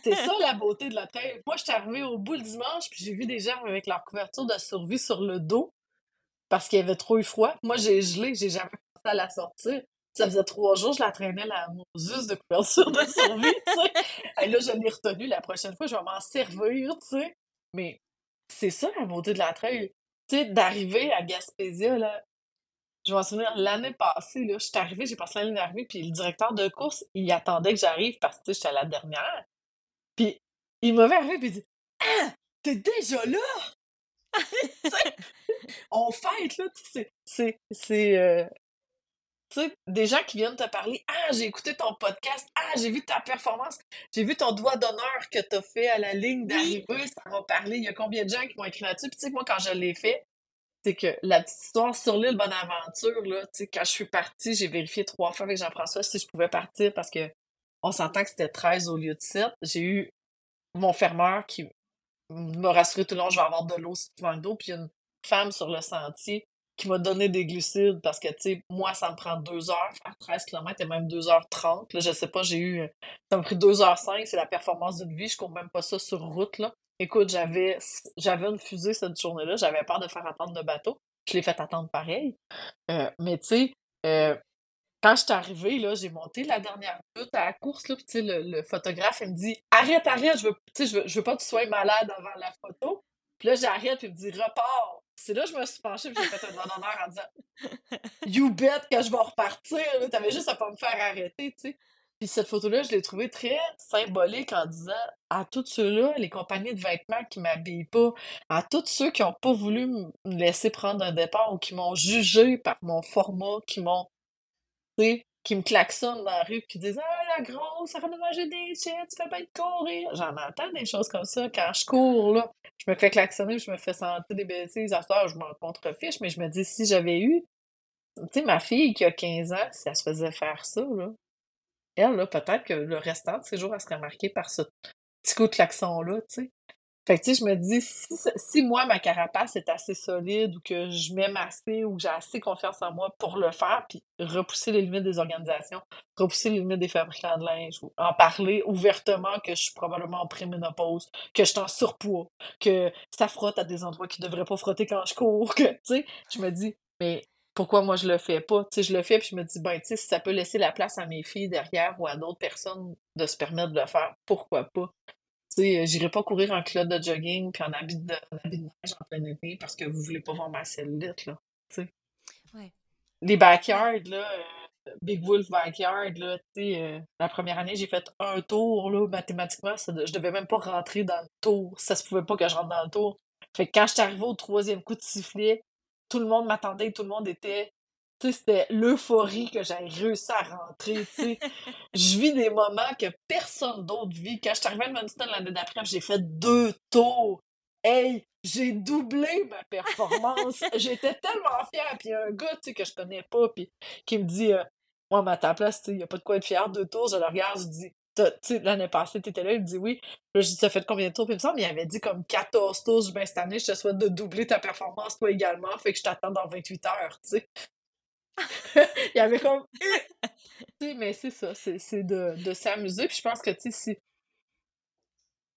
S2: c'est ça la beauté de la trail. Moi, je suis arrivée au bout le dimanche, puis j'ai vu des gens avec leur couverture de survie sur le dos parce qu'il y avait trop eu froid. Moi, j'ai gelé, j'ai jamais pensé à la sortir. Ça faisait trois jours, je la traînais la Moses de couverture de survie, tu sais. [LAUGHS] Et là, je l'ai retenue. La prochaine fois, je vais m'en servir, tu sais. Mais c'est ça la beauté de la trail. Tu sais, d'arriver à Gaspésia, là, je m'en souviens, l'année passée, là, je suis arrivée, j'ai passé l'année d'arrivée, puis le directeur de course, il attendait que j'arrive parce que j'étais la dernière. Puis il m'a vu arriver, puis il dit Ah, t'es déjà là? [LAUGHS] [LAUGHS] on fête, là, tu sais, c'est c'est, euh, tu sais, des gens qui viennent te parler: «Ah, j'ai écouté ton podcast. Ah, j'ai vu ta performance. J'ai vu ton doigt d'honneur que tu as fait à la ligne
S1: Oui.
S2: d'arrivée, ça m'a parlé». Il y a combien de gens qui m'ont écrit là-dessus? Puis tu sais, moi, quand je l'ai fait, c'est que la petite histoire sur l'île Bonaventure, là, tu sais, quand je suis partie, j'ai vérifié 3 fois avec Jean-François si je pouvais partir parce qu'on s'entend que c'était 13 au lieu de 7. J'ai eu mon fermeur qui m'a rassuré tout le long: «Je vais avoir de l'eau si tu manques d'eau». Puis une femme sur le sentier qui m'a donné des glucides parce que, tu sais, moi, ça me prend 2 heures faire 13 kilomètres et même 2:30. Là, je sais pas, j'ai eu, ça m'a pris 2:05, c'est la performance d'une vie, je cours même pas ça sur route, là. Écoute, j'avais j'avais une fusée cette journée-là, j'avais peur de faire attendre le bateau. Je l'ai fait attendre pareil. Heu, mais tu sais, euh, quand j'étais arrivée, là, j'ai monté la dernière minute à la course, là, puis le le photographe, il me dit: «Arrête, arrête, je veux je veux je veux pas que tu sois malade avant la photo». Puis là, j'arrête, puis il me dit: «Repars». C'est là, je me suis penchée, puis j'ai fait un doigt d'honneur en disant: [LAUGHS] «You bet que je vais repartir, là, tu avais juste à pas me faire arrêter», tu sais? Puis cette photo-là, je l'ai trouvée très symbolique en disant à tous ceux-là, les compagnies de vêtements qui m'habillent pas, à tous ceux qui ont pas voulu me laisser prendre un départ ou qui m'ont jugée par mon format, qui m'ont tu sais, qui me klaxonnent dans la rue, qui disent: «Ah, la grosse, arrête de manger des chips, tu fais bien de courir». J'en entends des choses comme ça quand je cours, là. Je me fais klaxonner, je me fais sentir des bêtises. À heure, je m'en contrefiche, mais je me dis: «Si j'avais eu» tu sais, ma fille qui a 15 ans, si elle se faisait faire ça, là, elle, là, peut-être que le restant de ses jours, elle serait marquée par ce petit coup de klaxon-là, tu sais? Fait que, tu sais, je me dis: «Si si moi, ma carapace est assez solide ou que je m'aime assez ou que j'ai assez confiance en moi pour le faire, puis repousser les limites des organisations, repousser les limites des fabricants de linge ou en parler ouvertement que je suis probablement en préménopause, que je suis en surpoids, que ça frotte à des endroits qui devraient pas frotter quand je cours», que tu sais, je me dis: «Mais pourquoi moi je le fais pas?» Tu sais, je le fais, puis je me dis: «Ben, tu sais, si ça peut laisser la place à mes filles derrière ou à d'autres personnes de se permettre de le faire, pourquoi pas?» Tu sais, j'irai pas courir en culotte de jogging puis en habit de en habit de neige en plein été parce que vous voulez pas voir ma cellulite, là, tu sais?
S1: Ouais.
S2: Les backyards, là, heu, Big Wolf Backyard, là, tu sais, heu, la 1re année, j'ai fait un tour, là, mathématiquement, ça je devais même pas rentrer dans le tour. Ça se pouvait pas que je rentre dans le tour. Fait que quand j'étais arrivée au 3e coup de sifflet, tout le monde m'attendait, tout le monde était c'était l'euphorie que j'aille réussi à rentrer, tu sais? Je vis des moments que personne d'autre vit. Quand j'étais arrivée à Edmundston l'année d'après, j'ai fait 2 tours. Hey, j'ai doublé ma performance. [LAUGHS] J'étais tellement fière, puis il y a un gars, tu sais, que je connais pas, puis qui me dit, «Ouais, mais à ta place, tu sais, il y a pas de quoi être fière, 2 tours». Je le regarde, je dis: «Tu as tu sais, l'année passée, tu étais là?» Il me dit: «Oui». Là, je dis: «Tu as fait combien de tours?» Puis il me semble, il avait dit comme 14 tours. Je dis: «Ben, cette année, je te souhaite de doubler ta performance toi également, fait que je t'attends dans 28 heures», tu sais? [LAUGHS] Il y avait comme [LAUGHS] tu sais, mais c'est ça, c'est c'est de de s'amuser, puis je pense que, tu sais, si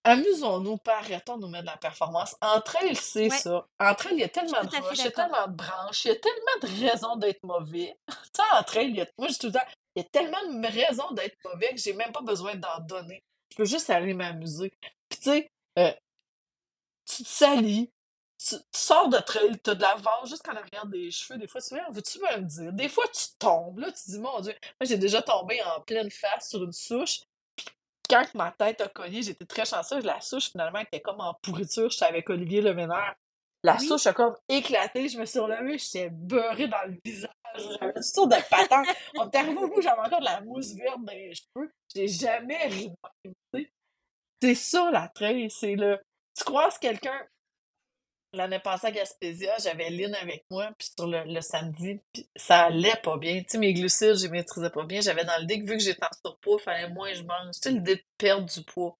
S2: amusons-nous, pas arrêtons de nous mettre de la performance. Entre elles, c'est
S1: Ouais.
S2: ça. Entre elles, il y a tellement de rushs, il y a tellement de branches, il y a tellement de raisons d'être mauvais. [LAUGHS] Tu sais, entre elles, il y a moi, je tout le temps: «Il y a tellement de raisons d'être mauvais que j'ai même pas besoin d'en donner. Je peux juste aller m'amuser». Puis tu sais, heu tu te salis, tu tu sors de trail, tu as de la vente jusqu'en arrière des cheveux. Des fois, tu fais: «Voyons, veux-tu me le dire?» Des fois, tu tombes, là, tu te dis: «Mon Dieu». Moi, j'ai déjà tombé en pleine face sur une souche. Quand que ma tête a cogné, j'étais très chanceuse, la souche, finalement, était comme en pourriture. J'étais avec Olivier Leménaire. La
S1: Oui.
S2: souche a comme éclaté, je me suis relevée, j'étais beurrée dans le visage, j'avais toutes sortes de patentes. On est arrivé au bout, j'avais encore de la mousse verte dans les cheveux. J'ai jamais ri? C'est ça, la trail, c'est le tu croises quelqu'un l'année passée à Gaspésia, j'avais Lynn avec moi, puis sur le le samedi, puis ça allait pas bien. Tu sais, mes glucides, je les maîtrisais pas bien. J'avais dans l'idée que vu que j'étais en surpoids, fallait moins que je mange. Tu sais, l'idée de perdre du poids,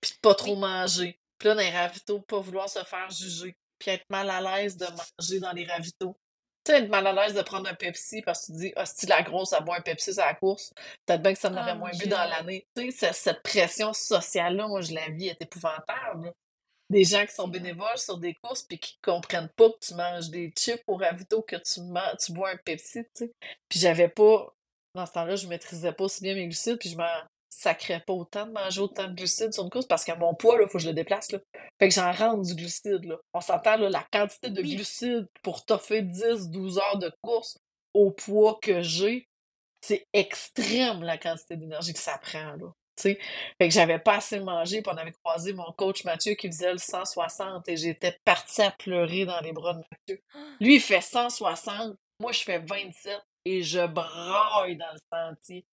S2: puis de pas trop manger. Puis là, dans les ravitaux, pas vouloir se faire juger, puis être mal à l'aise de manger dans les ravitaux. Tu sais, être mal à l'aise de prendre un Pepsi parce que tu te dis: «Hostie, la grosse, elle boit un Pepsi sur la course. Peut-être bien que ça en
S1: Oh
S2: aurait
S1: mon
S2: moins bu dans l'année». Tu sais, ce cette pression sociale-là, moi, je la vis, est épouvantable. Des gens qui sont bénévoles sur des courses puis qui comprennent pas que tu manges des chips aux ravitaux, que tu man tu bois un Pepsi, tu sais? Puis j'avais pas dans ce temps-là, je maîtrisais pas aussi bien mes glucides, puis je m'en sacrais pas autant de manger autant de glucides sur une course parce que mon poids, là, faut que je le déplace, là. Fait que j'en rentre du glucide, là. On s'entend, là, la quantité de
S1: Oui.
S2: glucides pour toffer 10-12 heures de course au poids que j'ai, c'est extrême la quantité d'énergie que ça prend, là. Tu sais. Fait que j'avais pas assez mangé, puis on avait croisé mon coach Mathieu qui faisait le 160 et j'étais partie à pleurer dans les bras de Mathieu. Lui, il fait 160, moi, je fais 27 et je braille dans le sentier.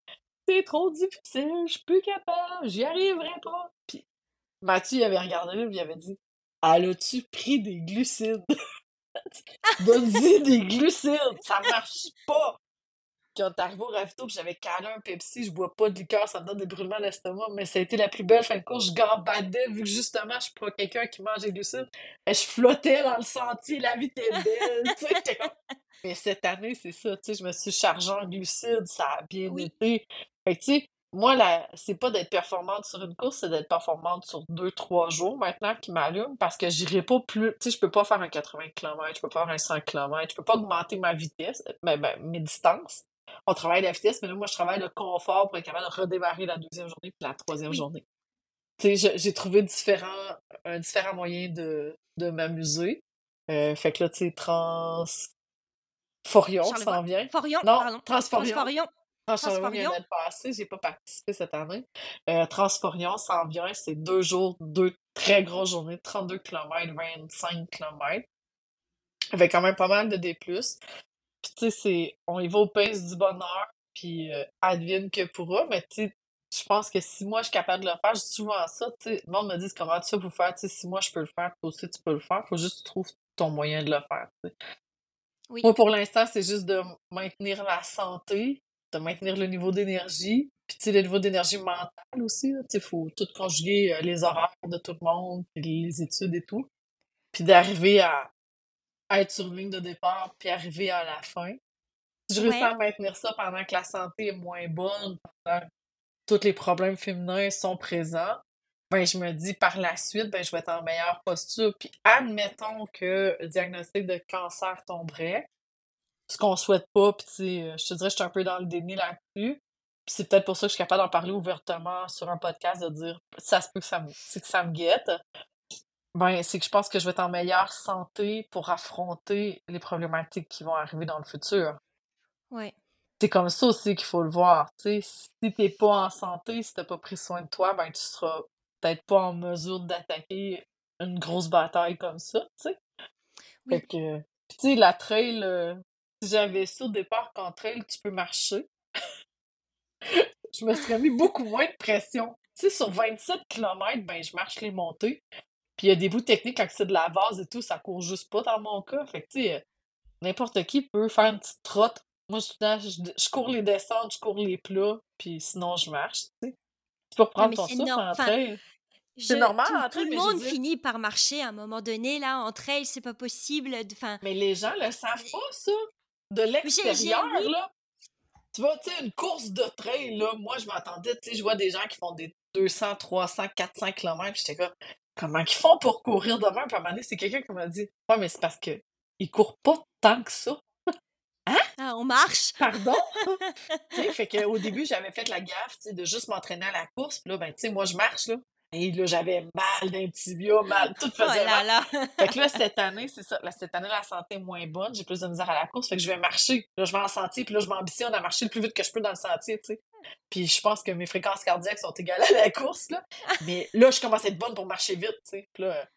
S2: C'est trop difficile, je suis plus capable, j'y arriverai pas. Puis Mathieu, il avait regardé là, puis il avait dit Elle a-tu pris des glucides [LAUGHS] Donne-y des glucides, ça marche pas quand t'arrives au ravito que j'avais calé un Pepsi, je bois pas de liqueur, ça me donne des brûlements d'estomac, mais ça a été la plus belle fin de course. Je gambadais, vu que justement, je suis pas quelqu'un qui mange des glucides. Et je flottais dans le sentier, la vie était belle, tu sais. [LAUGHS] Mais cette année, c'est ça, tu sais, je me suis chargée en glucides, ça a bien été. Fait tu sais, moi, c'est pas d'être performante sur une course, c'est d'être performante sur deux, trois jours maintenant qui m'allume parce que j'irai pas plus. Tu sais, je peux pas faire un 80 km, je peux pas faire un 100 km, je peux pas augmenter ma vitesse, mais ben, mes distances on travaille la vitesse, mais là, moi, je travaille le confort pour être capable de redémarrer la deuxième journée puis la troisième journée. Tu sais, j'ai trouvé différents, un différent moyen de, de m'amuser. Euh, fait que là, tu sais, Transforion s'en vient.
S1: Forion,
S2: non,
S1: pardon.
S2: Transforion.
S1: Transforion.
S2: Transforion vient d'être passé, j'ai pas participé cette année. Euh, Transforion s'en vient, c'est deux jours, deux très grosses journées, 32 km, 25 km. Avec quand même pas mal de D+. Puis, tu sais, c'est. On y va au pace du bonheur, puis euh, advienne que pourra, mais tu sais, je pense que si moi je suis capable de le faire, je dis souvent ça, tu sais, le monde me dit comment tu fais pour faire, tu sais, si moi je peux le faire, toi aussi tu peux le faire, faut juste que tu trouves ton moyen de le faire, tu sais. Oui. Moi, pour l'instant, c'est juste de maintenir la santé, de maintenir le niveau d'énergie, puis tu sais, le niveau d'énergie mentale aussi, tu sais, faut tout conjuguer euh, les horaires de tout le monde, puis les études et tout, puis d'arriver à, être sur ligne de départ puis arriver à la fin. Si je réussis à maintenir ça pendant que la santé est moins bonne, pendant que tous les problèmes féminins sont présents, ben je me dis par la suite, ben je vais être en meilleure posture. Puis admettons que le diagnostic de cancer tomberait, ce qu'on souhaite pas, puis je te dirais, je suis un peu dans le déni là-dessus. Puis c'est peut-être pour ça que je suis capable d'en parler ouvertement sur un podcast, de dire ça se peut que ça me, que ça me guette. Ben, c'est que je pense que je vais être en meilleure santé pour affronter les problématiques qui vont arriver dans le futur.
S1: Ouais.
S2: C'est comme ça aussi qu'il faut le voir. sais Si t'es pas en santé, si t'as pas pris soin de toi, ben tu seras peut-être pas en mesure d'attaquer une grosse bataille comme ça, tu sais. Fait que, tu sais, la trail, euh, si j'avais ça au départ qu'en trail, tu peux marcher, [LAUGHS] je me serais mis beaucoup moins de pression. Tu sais, sur 27 km, ben je marche les montées. Puis il y a des bouts techniques, quand c'est de la vase et tout, ça court juste pas dans mon cas. Fait que, tu sais, euh, n'importe qui peut faire une petite trotte. Moi, je, je, cours les descentes, je cours les plats, puis sinon, je marche, tu sais. Tu peux reprendre ton souffle en trail. C'est normal,
S1: tout, tout le monde finit par marcher à un moment donné, là, en trail, c'est pas possible. Fin...
S2: Mais les gens le savent pas, ça. De l'extérieur, là. Tu vois, tu sais, une course de trail, là, moi, je m'attendais, tu sais, je vois des gens qui font des 200, 300, 400 km, j'étais comme, comment ils font pour courir demain? Puis à un moment donné, c'est quelqu'un qui m'a dit Ouais, mais c'est parce qu'ils courent pas tant que ça.
S1: Hein? Ah, on marche.
S2: Pardon? [LAUGHS] fait qu'au début, j'avais fait la gaffe de juste m'entraîner à la course. Puis là, ben, tu sais, moi, je marche. Là. Et là, j'avais mal d'un tibia, mal, tout faisait oh là Là. fait que là, [LAUGHS] cette année, c'est ça. cette année, la santé est moins bonne. J'ai plus de misère à la course. Fait que je vais marcher. Là, je vais en sentier. Puis là, je m'ambitionne à marcher le plus vite que je peux dans le sentier, tu sais. Puis je pense que mes fréquences cardiaques sont égales à la course, là. Mais là, je commence à être bonne pour marcher vite, tu sais. Puis là,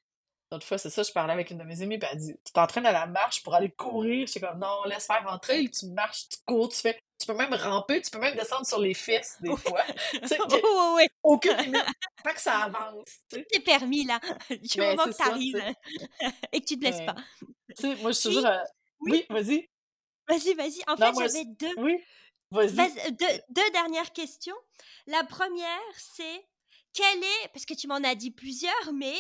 S2: l'autre fois, c'est ça, je parlais avec une de mes amies, puis elle dit Tu t'entraînes à la marche pour aller courir? J'étais comme Non, laisse faire rentrer, tu marches, tu cours, tu fais. Tu peux même ramper, tu peux même descendre sur les fesses, des fois. [LAUGHS] tu sais,
S1: oui,
S2: aucune [LAUGHS] limite. Pas que ça avance. Tu
S1: es permis, là. [LAUGHS] Du ben, moment que t'arrives et que tu te blesses pas.
S2: Tu sais, moi, je suis toujours. Euh, oui, vas-y.
S1: Vas-y, vas-y. En fait, j'avais deux.
S2: Oui.
S1: Deux, dernières questions. La première, c'est quel est, parce que tu m'en as dit plusieurs, mais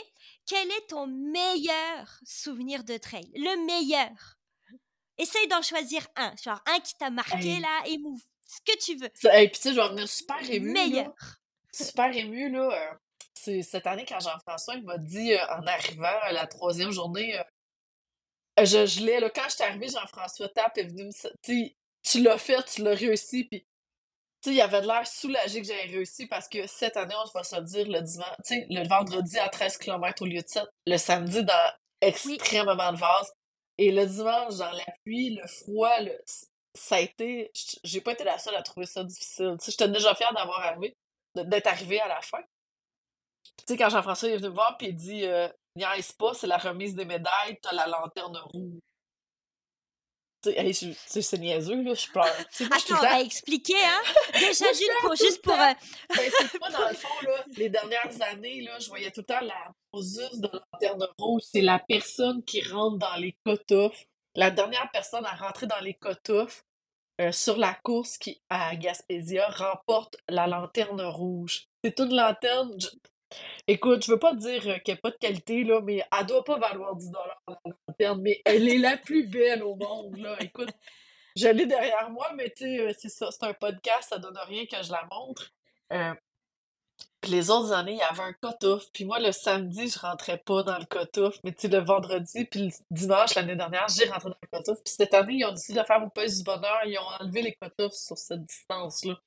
S1: quel est ton meilleur souvenir de trail? Le meilleur. Essaye d'en choisir un, genre un qui t'a marqué là, émouve, ce que tu veux.
S2: Et puis tu sais, je vais venir super ému. Meilleur. [LAUGHS] Super ému, là. Euh, c'est cette année quand Jean-François m'a dit euh, en arrivant à la troisième journée, euh, je, je l'ai, quand je suis arrivée, Jean-François Tape est venu me tu l'as fait, tu l'as réussi, puis tu sais, il avait l'air soulagé que j'avais réussi parce que cette année, on va se dire le dimanche, tu sais, le vendredi à 13 km au lieu de 7, le samedi dans extrêmement de vase. Et le dimanche, dans la pluie, le froid, ça a été. J'ai pas été la seule à trouver ça difficile. Tu sais, j'étais déjà fière d'avoir arrivé. d'être arrivé à la fin. Tu sais, quand Jean-François est venu me voir, puis il dit euh, Niaise pas, c'est la remise des médailles, t'as la lanterne rouge. C'est niaiseux, là, je pleure.
S1: Attends, va expliquer, hein? [LAUGHS] Déjà, pour, juste pour. Euh,
S2: ben, c'est pas dans le [LAUGHS] fond, là, les dernières années, là, je voyais tout le temps la poseuse de lanterne rouge. C'est la personne qui rentre dans les cutoffs. La dernière personne à rentrer dans les cutoffs euh, sur la course qui, à Gaspésia, remporte la lanterne rouge. C'est toute lanterne. Écoute, je veux pas dire euh, qu'elle n'a pas de qualité, là, mais elle doit pas valoir 10 la mais elle est la plus belle au monde, là. Écoute, je l'ai derrière moi, mais tu sais, euh, c'est ça, c'est un podcast, ça donne rien que je la montre. Euh, puis les autres années, il y avait un cut-off. Puis moi, le samedi, je rentrais pas dans le cut-off. Mais tu sais, le vendredi, puis le dimanche, l'année dernière, j'ai rentré dans le cut-off. Puis cette année, ils ont décidé de faire au pays du bonheur. Ils ont enlevé les cut-offs sur cette distance-là.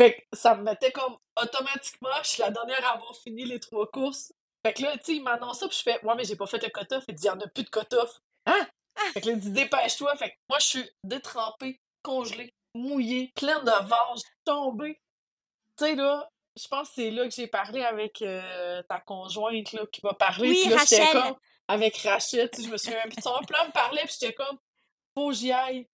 S2: Fait que ça me mettait comme automatiquement, je suis la dernière à avoir fini les trois courses. Fait que là, tu sais, il m'annonce ça, puis je fais, ouais, mais j'ai pas fait le cut-off. Il dit, il y en a plus de cut-off. Hein? Fait que là, il dit, dépêche-toi. Fait que moi, je suis détrempée, congelée, mouillée, pleine de vaches, tombée. Tu sais, là, je pense que c'est là que j'ai parlé avec euh, ta conjointe, là, qui m'a parlé.
S1: Oui, là, Rachel.
S2: Comme, avec Rachel, je me souviens. Puis son plan me parlait, puis j'étais comme, faut que j'y aille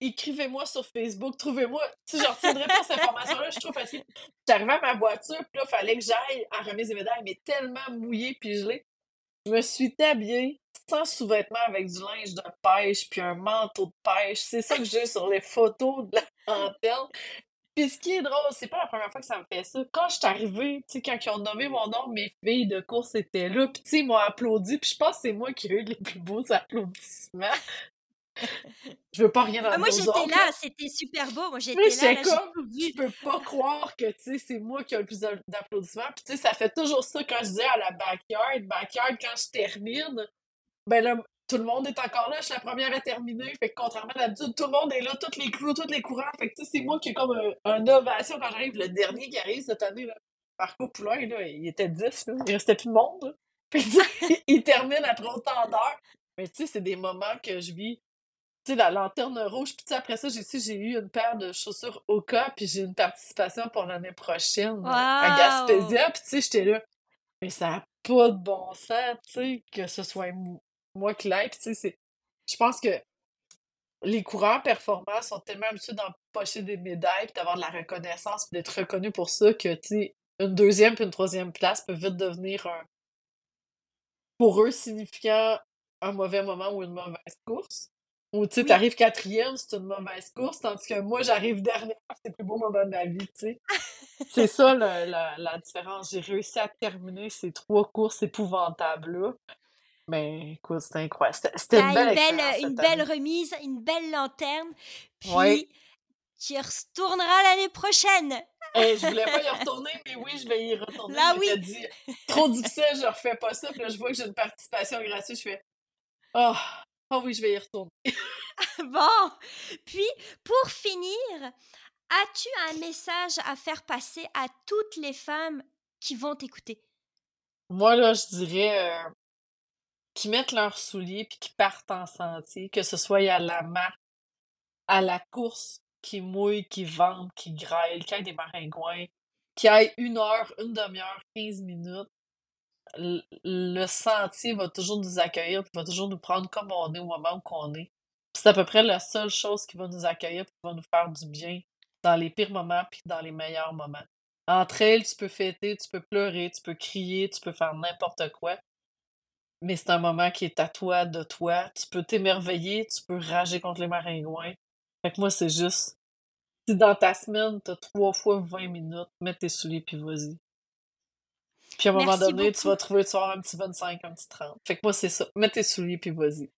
S2: écrivez-moi sur Facebook, trouvez-moi. Si je retiendrai pas cette information-là, je trouve facile. J'arrivais à ma voiture, puis là, il fallait que j'aille à remise des médailles, mais tellement mouillé puis gelé. Je me suis habillée sans sous-vêtements avec du linge de pêche puis un manteau de pêche. C'est ça que j'ai sur les photos de la antenne. Puis ce qui est drôle, c'est pas la première fois que ça me fait ça. Quand je suis arrivée, tu sais, quand ils ont nommé mon nom, mes filles de course étaient là, puis tu sais, ils m'ont applaudi, puis je pense que c'est moi qui ai eu les plus beaux applaudissements je veux pas rien dans
S1: ah, Moi, j'étais là, c'était super beau. Moi, j'étais là. là
S2: comme, je peux pas croire que, tu sais, c'est moi qui ai le plus d'applaudissements. Puis, tu sais, ça fait toujours ça quand je dis à la backyard. Backyard, quand je termine, ben là, tout le monde est encore là. Je suis la première à terminer. Fait que, contrairement à l'habitude, tout le monde est là, tous les clous, tous les courants. Fait que, tu sais, c'est moi qui ai comme un, une ovation quand j'arrive. Le dernier qui arrive cette année, là, Marco Poulain, là, il était 10, là. Il restait plus de monde, Puis, [LAUGHS] il termine après autant d'heures. Mais, tu sais, c'est des moments que je vis sais, la lanterne rouge. Puis après ça, j'ai j'ai eu une paire de chaussures Oka, puis j'ai une participation pour l'année prochaine à Gaspésia. Puis tu sais, j'étais là, mais ça n'a pas de bon sens, tu sais, que ce soit moi qui l'aille. Puis tu sais, je pense que les coureurs performants sont tellement habitués d'empocher des médailles, puis d'avoir de la reconnaissance, puis d'être reconnus pour ça, que tu sais, une deuxième puis une troisième place peut vite devenir un, pour eux, signifiant un mauvais moment ou une mauvaise course. Ou tu sais, t'arrives quatrième, c'est une mauvaise course, tandis que moi, j'arrive dernière, c'est le plus beau moment de ma vie, tu sais. [LAUGHS] c'est ça la, la, différence. J'ai réussi à terminer ces trois courses épouvantables-là. Mais écoute, c'était incroyable. C'était une belle,
S1: une une belle remise, une belle lanterne. Puis tu y retourneras l'année prochaine.
S2: Hey, je voulais pas y retourner, mais oui, je vais y retourner. Là, oui. dit, trop difficile, je refais pas ça. Puis là, je vois que j'ai une participation gratuite. Je fais, oh, Oh oui, je vais y retourner. [LAUGHS]
S1: bon, puis pour finir, as-tu un message à faire passer à toutes les femmes qui vont t'écouter?
S2: Moi, là, je dirais euh, qu'ils mettent leurs souliers puis qu'ils partent en sentier, que ce soit à la marche, à la course, qui mouille, qui vendent, qui graille, qu'il y ait des maringouins, qu'il y ait une heure, une demi-heure, 15 minutes, le sentier va toujours nous accueillir, va toujours nous prendre comme on est au moment où on est. C'est à peu près la seule chose qui va nous accueillir, qui va nous faire du bien dans les pires moments puis dans les meilleurs moments. Entre elles, tu peux fêter, tu peux pleurer, tu peux crier, tu peux faire n'importe quoi. Mais c'est un moment qui est à toi, de toi. Tu peux t'émerveiller, tu peux rager contre les maringouins. Fait que moi, c'est juste, si dans ta semaine, t'as trois fois 20 minutes, mets tes souliers puis vas-y. Puis à un moment donné, tu vas trouver, tu vas un petit 25, un petit 30. Fait que moi, c'est ça. Mets tes souliers, puis vas-y.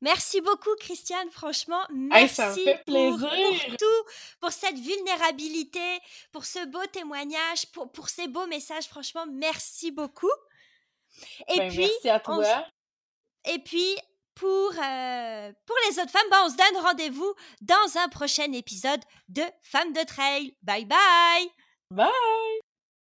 S1: Merci beaucoup, Christiane. Franchement, merci ça me fait plaisir. Pour, tout, pour cette vulnérabilité, pour ce beau témoignage, pour, pour ces beaux messages. Franchement, merci beaucoup.
S2: Et ben, puis, merci à toi.
S1: Et puis, pour, euh, pour les autres femmes, ben, on se donne rendez-vous dans un prochain épisode de Femmes de Trail. Bye bye!
S2: Bye!